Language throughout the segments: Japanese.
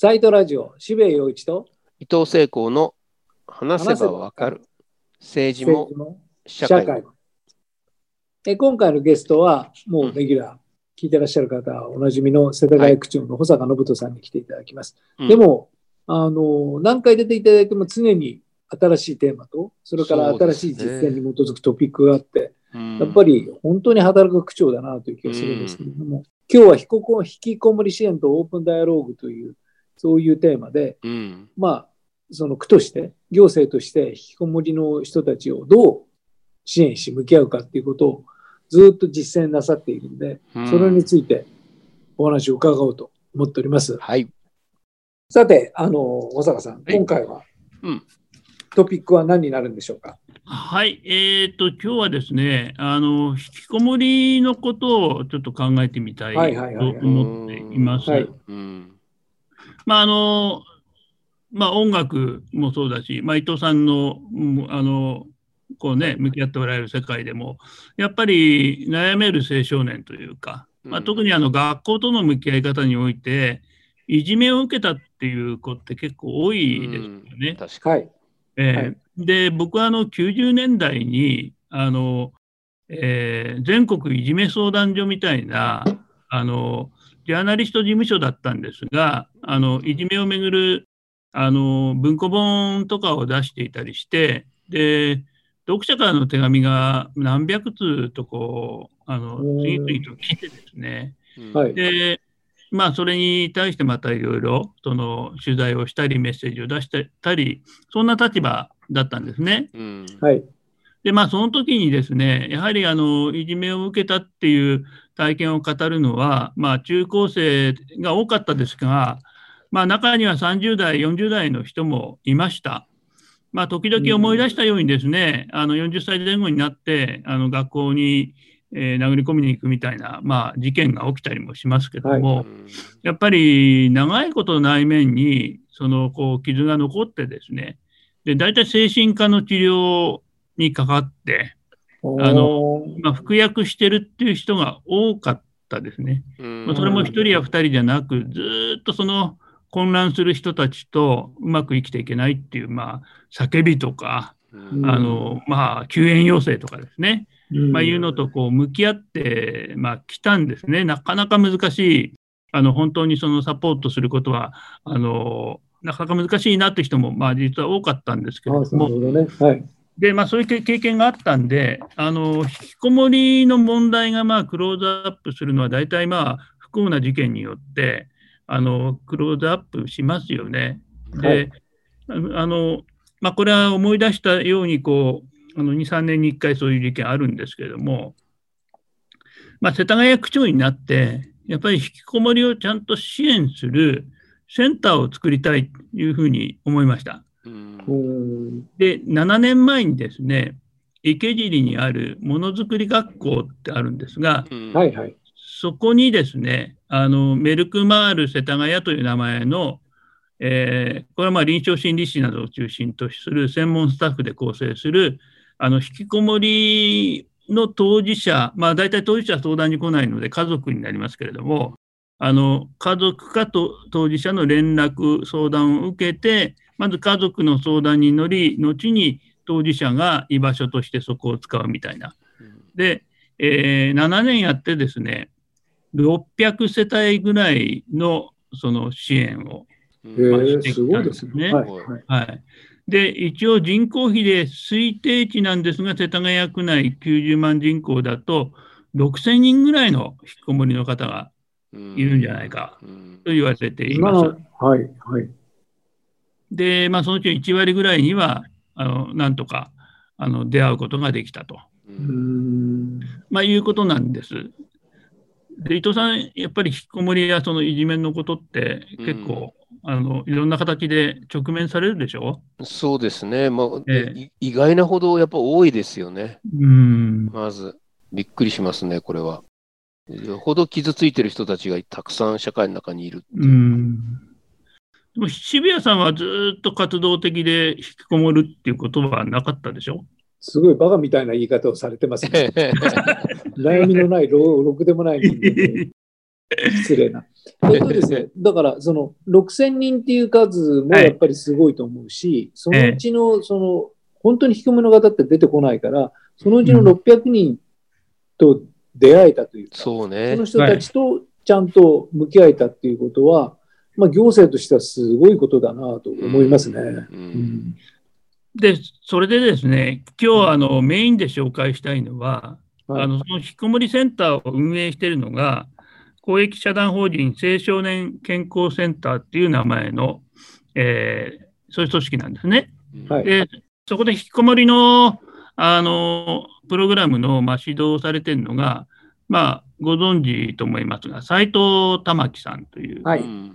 サイトラジオ、渋谷陽一と伊藤聖光の話せばわかる。政治も社会も。え今回のゲストは、もうレギュラー、聞いてらっしゃる方はおなじみの世田谷区長の保坂信人さんに来ていただきます。うん。でも、あの、何回出ていただいても常に新しいテーマと、それから新しい実践に基づくトピックがあって、うん。やっぱり本当に働く区長だなという気がするんですけれども、今日は引きこもり支援とオープンダイアローグという、そういうテーマで、うん。まあ、その区として、行政として引きこもりの人たちをどう支援し向き合うかっていうことをずっと実践なさっているんで、うん。それについてお話を伺おうと思っております。はい。さて、あの、小坂さん、はい。今回はうん。トピックは何になるんでしょうか？はい、えー、と今日はですねあの、引きこもりのことをちょっと考えてみたいはいはいはいはい。と思っています。はい。うんまああのまあ、音楽もそうだし、まあ、伊藤さんのうんあのこう、ね、向き合っておられる世界でも、やっぱり悩める青少年というか、まあ、うん特にあの学校との向き合い方において、いじめを受けたっていう子って結構多いですよね。確かに。はい。えーはいで僕はあの90年代にあの、えー全国いじめ相談所みたいなあのジャーナリスト事務所だったんですがあのいじめをめぐるあの文庫本とかを出していたりしてで読者からの手紙が何百通とこうあの次々と来てですねうんはいで、まあ、それに対してまたいろいろ、その取材をしたり、メッセージを出したり、そんな立場だったんですね。うんはい。で、まあ、その時にですね、やはり、あの、いじめを受けたっていう体験を語るのは、まあ、中高生が多かったですが、まあ、中には30代、40代の人もいました。まあ、時々思い出したようにですね、あの40歳前後になって、あの学校に、えー殴り込みに行くみたいな、まあ、事件が起きたりもしますけども、うんやっぱり長いこと内面にそのこう傷が残ってですね、で大体精神科の治療にかかって、あのまあ、服薬してるっていう人が多かったですね。うんまあ、それも一人や二人じゃなく、ずーっとその混乱する人たちとうまく生きていけないっていう、まあ、叫びとか、うんあのまあ、救援要請とかですね、うんまあ、いうのとこう向き合って、まあ、来たんですね。なかなか難しい、あの本当にそのサポートすることは、あのなかなか難しいなって人も、まあ、実は多かったんですけれあども、ね。はい。でまあ、そういう経経験があったんで、あの引きこもりの問題がまあクローズアップするのは、大体まあ不幸な事件によってあのクローズアップしますよね。で、はいあのまあ、これは思い出したようにこう、あの2、3年に1回そういう事件あるんですけれども、まあ、世田谷区長になって、やっぱり引きこもりをちゃんと支援するセンターを作りたいというふうに思いました。で、7年前にですね、池尻にあるものづくり学校ってあるんですが、うんはいはい。そこにですね、あのメルクマール世田谷という名前の、えーこれはまあ臨床心理士などを中心とする専門スタッフで構成する、あの引きこもりの当事者、まあ、大体当事者は相談に来ないので家族になりますけれども、あの家族かと当事者の連絡、相談を受けて、まず家族の相談に乗り、後に当事者が居場所としてそこを使うみたいな。で、えー7年やってですね、600世帯ぐらいのその支援を、えうんまあー、すごいですね。ねはい。で、一応人口比で推定値なんですが、世田谷区内90万人口だと、6000人ぐらいの引きこもりの方がいるんじゃないかうんと言われてい今ます。はいはい。で、まあ、そのうち1割ぐらいには、あのなんとかあの出会うことができたと。まあ、いうことなんです。で伊藤さん、やっぱり引きこもりやそのいじめのことって結構、あのいろんな形で直面されるでしょ？そうですね。まあ、えい意外なほどやっぱ多いですよね。うん。まず、びっくりしますね、これは。よほど傷ついてる人たちがたくさん社会の中にいるいうう。ん。でも渋谷さんはずっと活動的で引きこもるっていうことはなかったでしょ？すごいバカみたいな言い方をされてますね。悩みのない、ろろくでもない人間で。失礼な。えっとですね、だからその6000人っていう数もやっぱりすごいと思うし、そのうちのその本当に引きこもりの方って出てこないから、そのうちの600人と出会えたというか、そうねその。人たちとちゃんと向き合えたっていうことは、まあ、行政としてはすごいことだなと思いますね。ううんんで、それでですね、今日あのメインで紹介したいのは、はい。あのその引きこもりセンターを運営しているのが、公益社団法人青少年健康センターっていう名前の、えーそういう組織なんですね。はい。で、そこで引きこもりのあのプログラムの、まあ、指導をされているのが、まあ、ご存知と思いますが、斉藤玉樹さんという、はい。うん。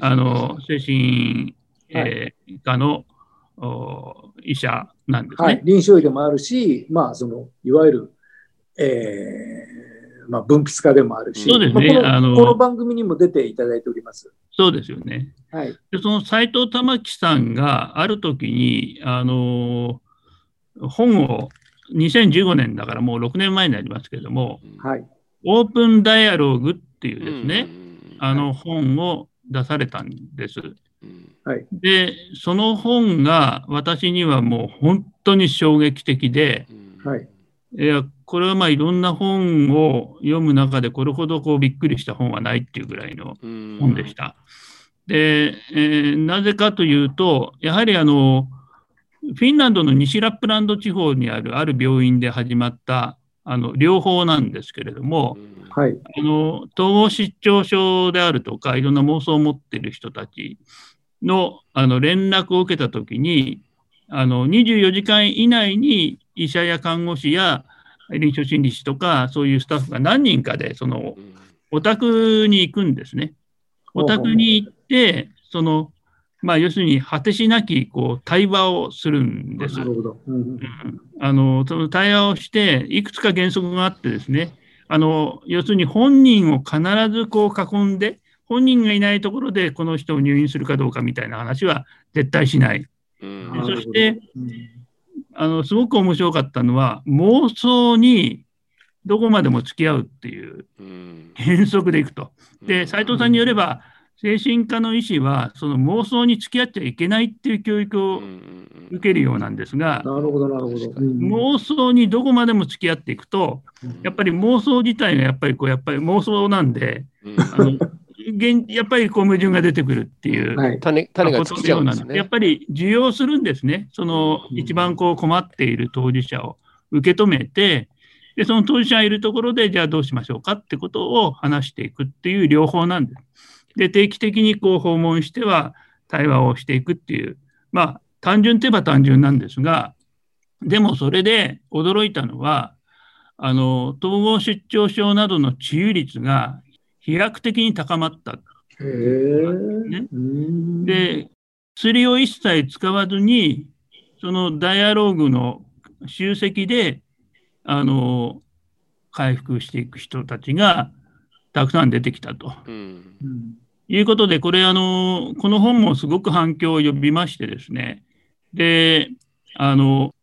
あの精神、はいえー科のお医者なんですはいね。、臨床医でもあるし、まあ、そのいわゆる、えーまあ、分泌科でもあるし、そうですねまあこのこの番組にも出ていただいております。そうですよね。はい、でその斉藤玉樹さんがある時に、あの本を2015年だからもう6年前になりますけれども、はい、オープンダイアローグっていうですね、うんあの本を出されたんです。うんはい、で、その本が私にはもう本当に衝撃的で、うん。はい。いや、これはまあいろんな本を読む中でこれほどこうびっくりした本はないっていうぐらいのうん。本でした。で、えーなぜかというと、やはりあの、フィンランドの西ラップランド地方にあるある病院で始まったあの療法なんですけれども、うん。はい、あの統合失調症であるとか、いろんな妄想を持っている人たちのあの連絡を受けたときに、あの24時間以内に医者や看護師や臨床心理士とか、そういうスタッフが何人かで、そのうんお宅に行くんですね。お宅に行って、その、まあ、要するに果てしなきこう対話をするんです。なるほど。あのその対話をして、いくつか原則があってですね、あの要するに本人を必ずこう囲んで、本人がいないところでこの人を入院するかどうかみたいな話は絶対しない。うん。そして、うんあのすごく面白かったのは、妄想にどこまでも付き合うっていううん。原則でいくと。で、斉藤さんによれば、精神科の医師は、その妄想に付き合っちゃいけないっていう教育を受けるようなんですが、なるほど、なるほど。妄想にどこまでも付き合っていくと、やっぱり妄想自体がやっぱりこう、やっぱり妄想なんで、うん。あの現やっぱりこう矛盾が出てくるっていう。はい、種種がこと尽きちゃうんのようなんですね。やっぱり受容するんですね。そのうん一番こう困っている当事者を受け止めて、でその当事者がいるところで、じゃあどうしましょうかってことを話していくっていう療法なんです。で、定期的にこう訪問しては対話をしていくっていう、まあ、単純といえば単純なんですが、でもそれで驚いたのは、あの統合失調症などの治癒率が飛躍的に高まった。ね。うん、で、薬を一切使わずに、そのダイアローグの集積で、あの、回復していく人たちがたくさん出てきたと。うん。うん。いうことで、これ、あの、この本もすごく反響を呼びましてですね、で、あの、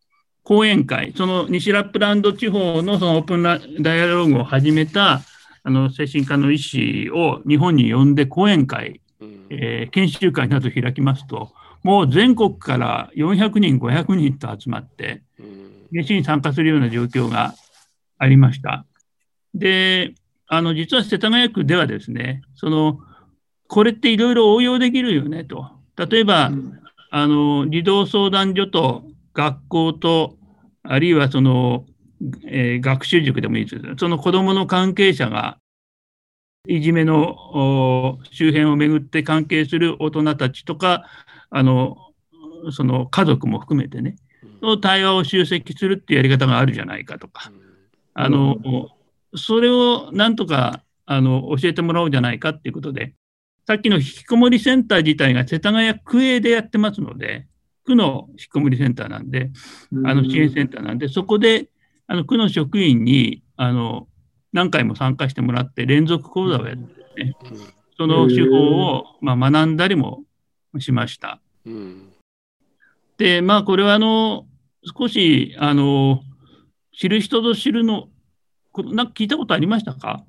講演会、その西ラップランド地方のそのオープンラダイアローグを始めた、あの、精神科の医師を日本に呼んで講演会うんえー研修会など開きますと、もう全国から400人、500人と集まって、うん熱心に参加するような状況がありました。で、あの実は世田谷区ではですね、そのこれっていろいろ応用できるよねと。例えば、うんあの児童相談所と学校と、あるいはその、えー学習塾でもいいです。その子どもの関係者が、いじめのお周辺をめぐって関係する大人たちとか、あのその家族も含めてね、の対話を集積するっていうやり方があるじゃないかとか、あのそれをなんとかあの教えてもらおうじゃないかっていうことで、さっきの引きこもりセンター自体が世田谷区営でやってますので、区の引きこもりセンターなんで、あの支援センターなんで、そこであの区の職員にあの何回も参加してもらって、連続講座をやってね、その手法を、まあ、学んだりもしました。うん。で、まあ、これはあの少しあの知る人ぞ知るの、こなんか聞いたことありましたか？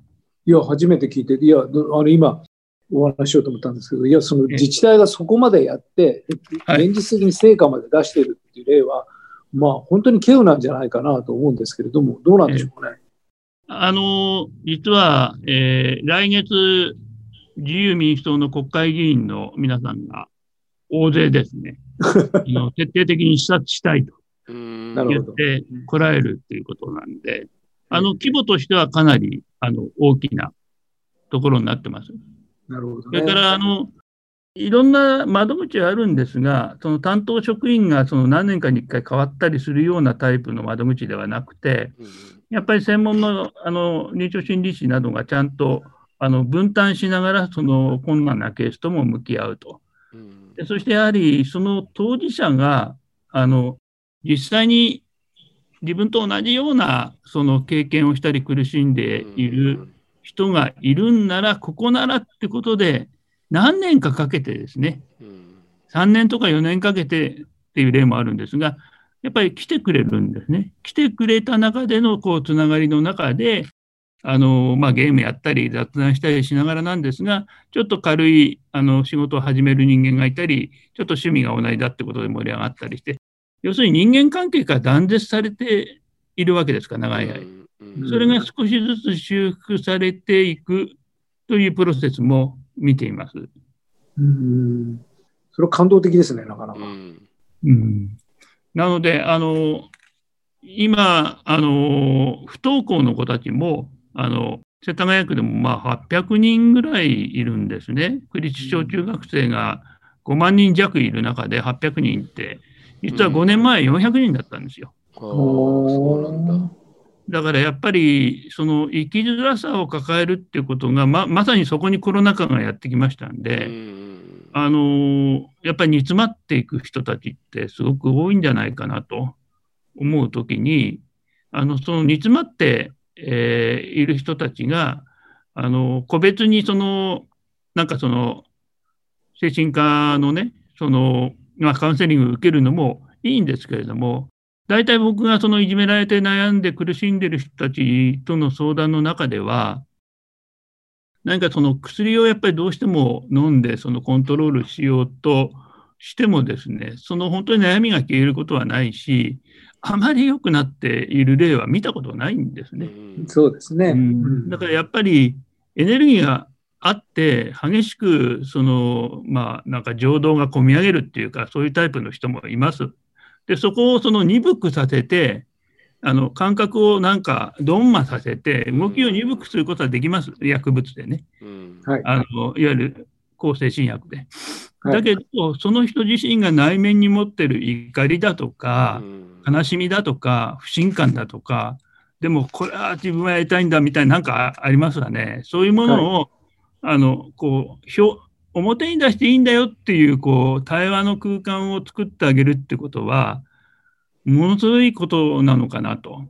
いや、初めて聞いて、いや、あの今、お話ししようと思ったんですけど、いや、その自治体がそこまでやって、はい。現実的に成果まで出しているっていう例は、まあ、本当に稀有なんじゃないかなと思うんですけれども、どうなんでしょうかね。あの、実は、えー来月、自由民主党の国会議員の皆さんが大勢ですね、あの徹底的に視察したいと言ってこられるということなんで、あの、規模としてはかなり、あの、大きなところになってます。なるほどね。それから、あの、いろんな窓口はあるんですが、その担当職員がその何年かに1回変わったりするようなタイプの窓口ではなくて、うんやっぱり専門のあの臨床心理士などがちゃんとあの分担しながら、その困難なケースとも向き合うと。うんでそしてやはり、その当事者があの実際に自分と同じようなその経験をしたり苦しんでいる人がいるんなら、ここならってことで、何年かかけてですね、うん3年とか4年かけてっていう例もあるんですが、やっぱり来てくれるんですね。来てくれた中でのこうつながりの中で、あのまあ、ゲームやったり雑談したりしながらなんですが、ちょっと軽いあの仕事を始める人間がいたり、ちょっと趣味が同じだってことで盛り上がったりして、要するに人間関係が断絶されているわけですから、長い間。うんそれが少しずつ修復されていくというプロセスも見ています。うん。それは感動的ですね、なかなか。うんうんなので、あの今あの、不登校の子たちもあの世田谷区でもまあ800人ぐらいいるんですね。区立小中学生が5万人弱いる中で800人って、実は5年前400人だったんですよ。ああ、そうなんだ。だからやっぱり、その生きづらさを抱えるっていうことが、ままさにそこにコロナ禍がやってきましたんで、うんあのやっぱり煮詰まっていく人たちってすごく多いんじゃないかなと思うときに、あのその煮詰まって、えーいる人たちが、あの個別にその、なんかその、精神科のね、その、まあ、カウンセリングを受けるのもいいんですけれども、大体僕がそのいじめられて悩んで苦しんでる人たちとの相談の中では、何かその薬をやっぱりどうしても飲んでそのコントロールしようとしてもですね、その本当に悩みが消えることはないし、あまり良くなっている例は見たことないんですね。うんそうですね。うんだからやっぱりエネルギーがあって激しくそのまあなんか情動が込み上げるっていうかそういうタイプの人もいます。でそこをその鈍くさせてあの感覚をなんかどんまさせて動きを鈍くすることはできます薬物でね。うん。はい。あのいわゆる抗精神薬で。はい。だけどその人自身が内面に持ってる怒りだとか、うん。悲しみだとか不信感だとかでもこれは自分はやりたいんだみたいななんかありますわね。そういうものを、あのこう表表に出していいんだよっていうこう対話の空間を作ってあげるってことはものすごいことなのかなと。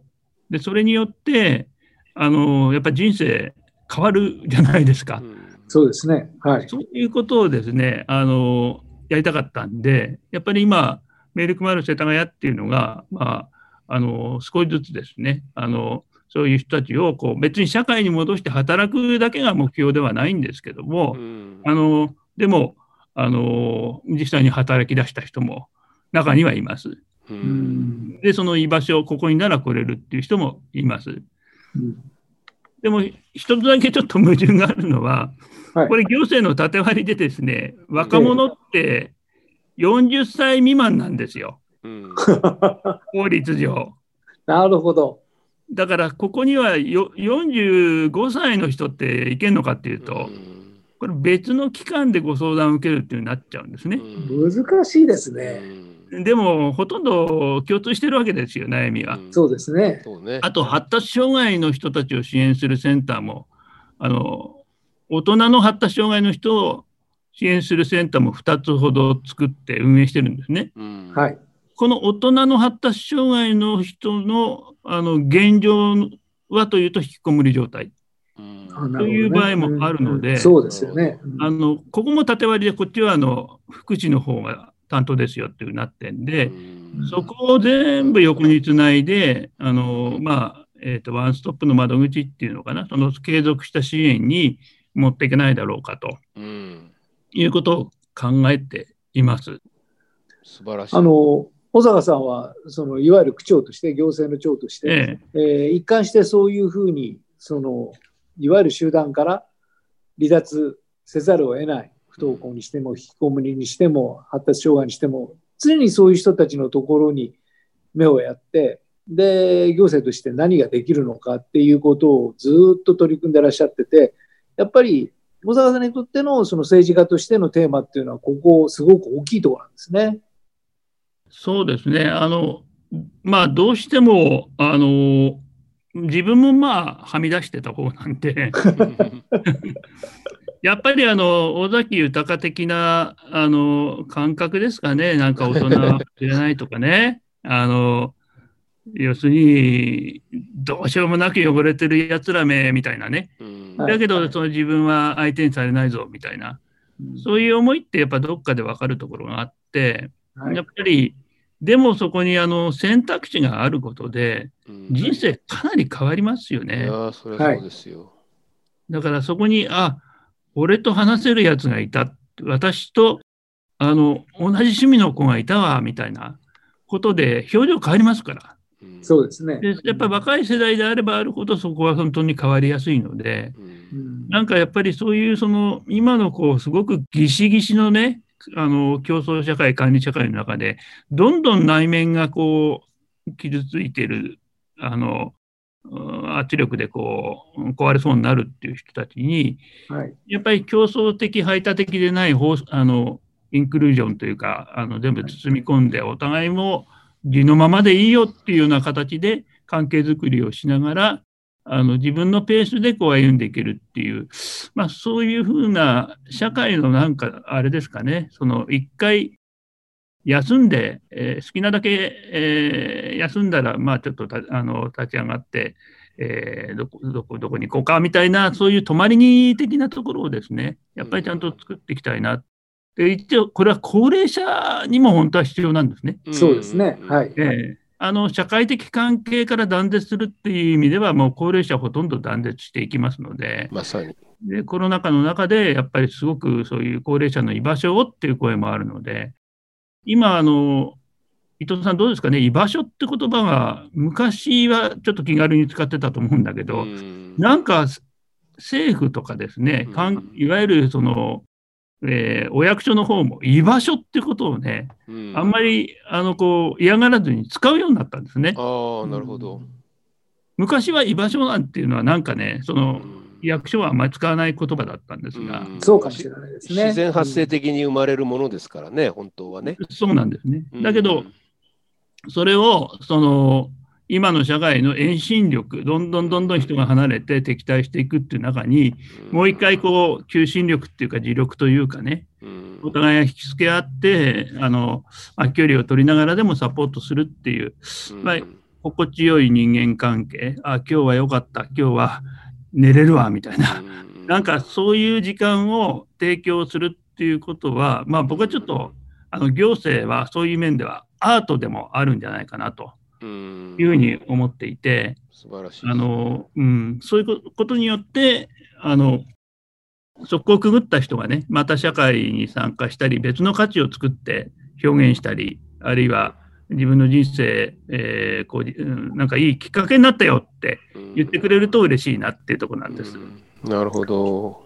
でそれによってあのやっぱり人生変わるじゃないですか。うんそうですね。はい。そういうことをですね、あの、やりたかったんで、やっぱり今、メールクマル世田谷っていうのが、まあ、あの、少しずつですね、あの、そういう人たちをこう別に社会に戻して働くだけが目標ではないんですけども、うんあの、でも、あの、実際に働き出した人も中にはいます。ううんん。で、その居場所、ここになら来れるっていう人もいます。うんでも、一つだけちょっと矛盾があるのは、はいこれ行政の縦割りでですね、若者って40歳未満なんですよ、うん法律上。なるほど。だから、ここにはよ45歳の人っていけんのかっていうと、これ別の機関でご相談を受けるっていうになっちゃうんですね。難しいですね。でも、ほとんど共通してるわけですよ、悩みは。そうですね。そうね。あと、発達障害の人たちを支援するセンターも、あの大人の発達障害の人を支援するセンターも2つほど作って運営してるんですね。うんはい。この大人の発達障害の人のあの現状はというと引きこもり状態。という場合もあるのでうんそうですよね。あのここも縦割りで、こっちはあの福祉の方が担当ですよっていうふうになってんで、うんそこを全部横につないで、あのまあ、えーと、ワンストップの窓口っていうのかな、その継続した支援に持っていけないだろうかと、うん、いうことを考えています。素晴らしい。あの小坂さんはそのいわゆる区長として行政の長として、えええー、一貫してそういうふうにそのいわゆる集団から離脱せざるを得ない不登校にしても引きこもりにしても発達障害にしても常にそういう人たちのところに目をやってで行政として何ができるのかっていうことをずっと取り組んでらっしゃっててやっぱり小坂さんにとってのその政治家としてのテーマっていうのはここすごく大きいところなんですね。そうですね。あのまあどうしてもあの自分もまあはみ出してた方なんで。やっぱりあの尾崎豊的なあの感覚ですかね、なんか大人は知らないとかね、あの要するに、どうしようもなく汚れてるやつらめみたいなね、だけどその自分は相手にされないぞみたいな、そういう思いってやっぱどっかで分かるところがあって、やっぱり、でもそこにあの選択肢があることで、人生かなり変わりますよね。いやそれはそうですよ。だからそこに、あ俺と話せるやつがいた。私と、あの、同じ趣味の子がいたわ、みたいなことで、表情変わりますから。そうですね。でやっぱり若い世代であればあるほど、そこは本当に変わりやすいので、うん、なんかやっぱりそういう、その、今のこう、すごくギシギシのね、あの、競争社会、管理社会の中で、どんどん内面がこう、傷ついてる、あの、圧力でこう壊れそうになるっていう人たちに、はい、やっぱり競争的排他的でないあのインクルージョンというかあの全部包み込んでお互いも義のままでいいよっていうような形で関係づくりをしながらあの自分のペースでこう歩んでいけるっていう、まあ、そういうふうな社会のなんかあれですかねその一回休んで、えー、好きなだけ、えー、休んだら、まあ、ちょっとあの立ち上がって、えー、どこどこどこに行こうかみたいな、そういう泊まりに的なところをですね、やっぱりちゃんと作っていきたいな。で一応、これは高齢者にも本当は必要なんですね。そうですね。はい。えーあの社会的関係から断絶するっていう意味では、もう高齢者はほとんど断絶していきますので、まさに。でコロナ禍の中で、やっぱりすごくそういう高齢者の居場所をっていう声もあるので、今、あの、伊藤さんどうですかね、居場所って言葉が昔はちょっと気軽に使ってたと思うんだけど、ん。なんか政府とかですね、かんいわゆるその、えー、お役所の方も居場所ってことをね、あんまりあのこう嫌がらずに使うようになったんですね。あなるほど昔は居場所なんていうのはなんかね、その、役所はあまり使わない言葉だったんですが、そうかもしれないですね。自然発生的に生まれるものですからね、本当はね。そうなんですね。だけど、それをその今の社会の遠心力、どんどんどんどん人が離れて敵対していくっていう中に、もう一回こう求心力っていうか自力というかね、お互いが引き付け合って、あの、まあ、距離を取りながらでもサポートするっていう、まあ、心地よい人間関係、あ、今日は良かった、今日は寝れるわみたいな、なんかそういう時間を提供するっていうことは、まあ、僕はちょっとあの行政はそういう面ではアートでもあるんじゃないかなというふうに思っていて、素晴らしいあのうん、そういうことによってあのそこをくぐった人がねまた社会に参加したり別の価値を作って表現したりあるいは自分の人生、えー、こうなんかいいきっかけになったよって言ってくれると嬉しいなっていうところなんです。なるほど。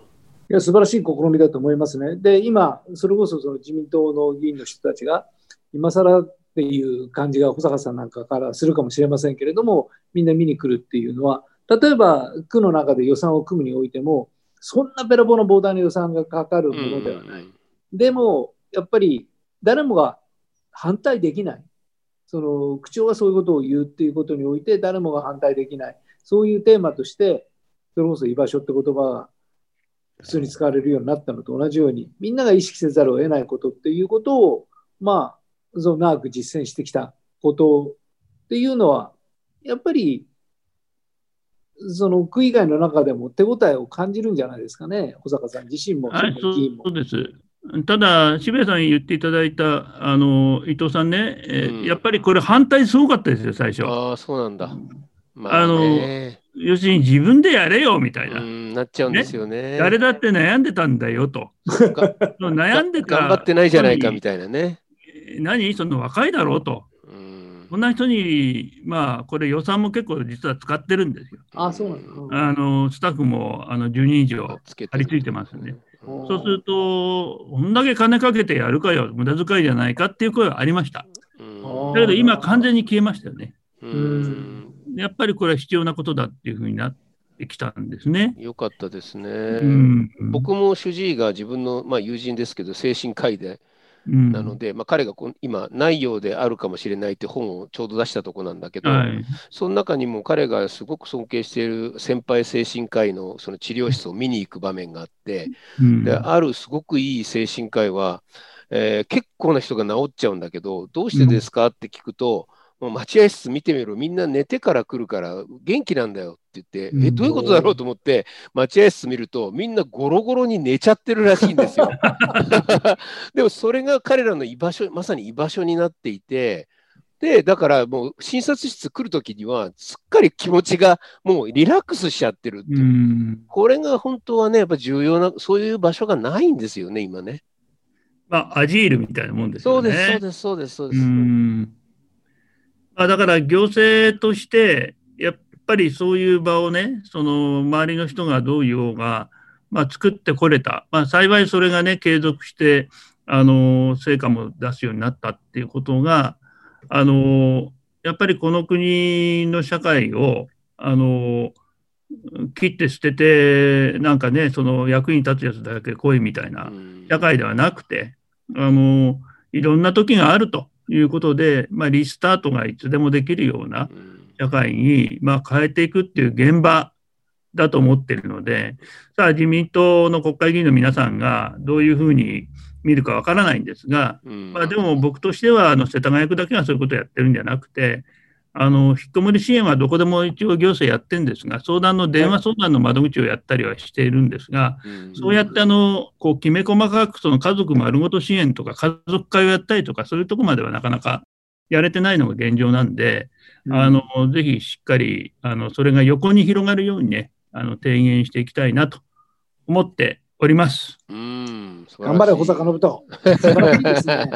いや素晴らしい試みだと思いますね。で、今、それこそその自民党の議員の人たちが、今更っていう感じが保坂さんなんかからするかもしれませんけれども、みんな見に来るっていうのは、例えば区の中で予算を組むにおいても、そんなべらぼうな膨大な予算がかかるものではない。でも、やっぱり誰もが反対できない。その口調はそういうことを言うっていうことにおいて誰もが反対できないそういうテーマとしてそれこそ居場所って言葉が普通に使われるようになったのと同じようにみんなが意識せざるを得ないことっていうことをまあその長く実践してきたことっていうのはやっぱりその区以外の中でも手応えを感じるんじゃないですかね、保坂さん自身も、議員も。そうですただ、渋谷さん言っていただいたあの伊藤さんね、えーうん、やっぱりこれ、反対すごかったですよ、最初。ああ、そうなんだ。まあ、あの、要するに自分でやれよみたいな。なっちゃうんですよね。誰だって悩んでたんだよと。悩んでた。頑張ってないじゃないかみたいなね。何その若いだろうと。こんな人に、まあ、これ予算も結構実は使ってるんですよ。あそうなのあのスタッフもあの10人以上張り付いてますね。そうすると、こんだけ金かけてやるかよ、無駄遣いじゃないかっていう声はありました。だけど今、完全に消えましたよね。やっぱりこれは必要なことだっていうふうになってきたんですね。よかったですね。うん、僕も主治医が自分の、まあ、友人ですけど、精神科医で、なので、まあ、彼が今、内容であるかもしれないって本をちょうど出したとこなんだけど、はい、その中にも彼がすごく尊敬している先輩精神科医のその治療室を見に行く場面があって、うん、であるすごくいい精神科医は、えー、結構な人が治っちゃうんだけど、どうしてですかって聞くと、もう待合室見てみろ、みんな寝てから来るから元気なんだよって言って、え、どういうことだろうと思って、待合室見ると、みんなゴロゴロに寝ちゃってるらしいんですよ。でもそれが彼らの居場所、まさに居場所になっていて、で、だからもう診察室来るときには、すっかり気持ちがもうリラックスしちゃってるっていう。これが本当はね、やっぱ重要な、そういう場所がないんですよね、今ね。まあ、アジールみたいなもんですよね。そうです、そうです、そうです、そうです。あだから行政として、やっぱりそういう場をね、その周りの人がどう言おうが、まあ、作ってこれた、まあ、幸いそれがね、継続して、あの成果も出すようになったっていうことが、あのやっぱりこの国の社会を、あの切って捨てて、なんかね、その役に立つやつだけ来いみたいな社会ではなくて、あのいろんな時があると。いうことで、まあ、リスタートがいつでもできるような社会に、まあ、変えていくっていう現場だと思っているので、さあ自民党の国会議員の皆さんがどういうふうに見るかわからないんですが、まあ、でも僕としてはあの世田谷区だけがそういうことをやってるんじゃなくて、あの引きこもり支援はどこでも一応行政やってるんですが、相談の電話相談の窓口をやったりはしているんですが、そうやってあのこうきめ細かくその家族丸ごと支援とか家族会をやったりとか、そういうとこまではなかなかやれてないのが現状なんで、あのぜひしっかりあのそれが横に広がるようにね、あの提言していきたいなと思っております。うん頑張れ、保坂信人。素晴らしいですね。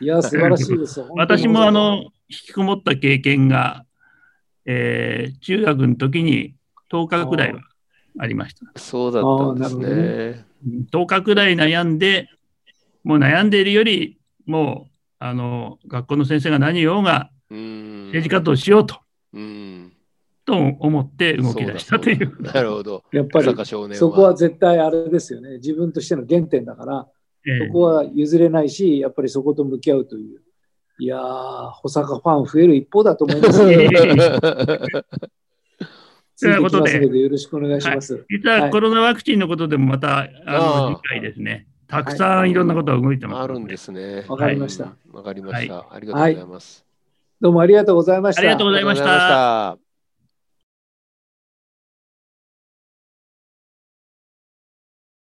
いや、素晴らしいです。私もあの、引きこもった経験が、えー、中学の時に10日くらいはありました。そうだったんですね。ね10日くらい悩んで、もう悩んでいるより、もう、あの、学校の先生が何言おうが、政治活動しようと。うんと思って動き出したという。なるほど。やっぱりそこは絶対あれですよね。自分としての原点だから、えそこは譲れないし、やっぱりそこと向き合うという。いやー、保坂ファン増える一方だと思います。ということで、よろしくお願いします。はい、実はコロナワクチンのことでもまた、はい、あの次回ですね、たくさんいろんなことが動いてます、あるんですね。わかりました。わかりました。ありがとうございます。どうもありがとうございました。ありがとうございました。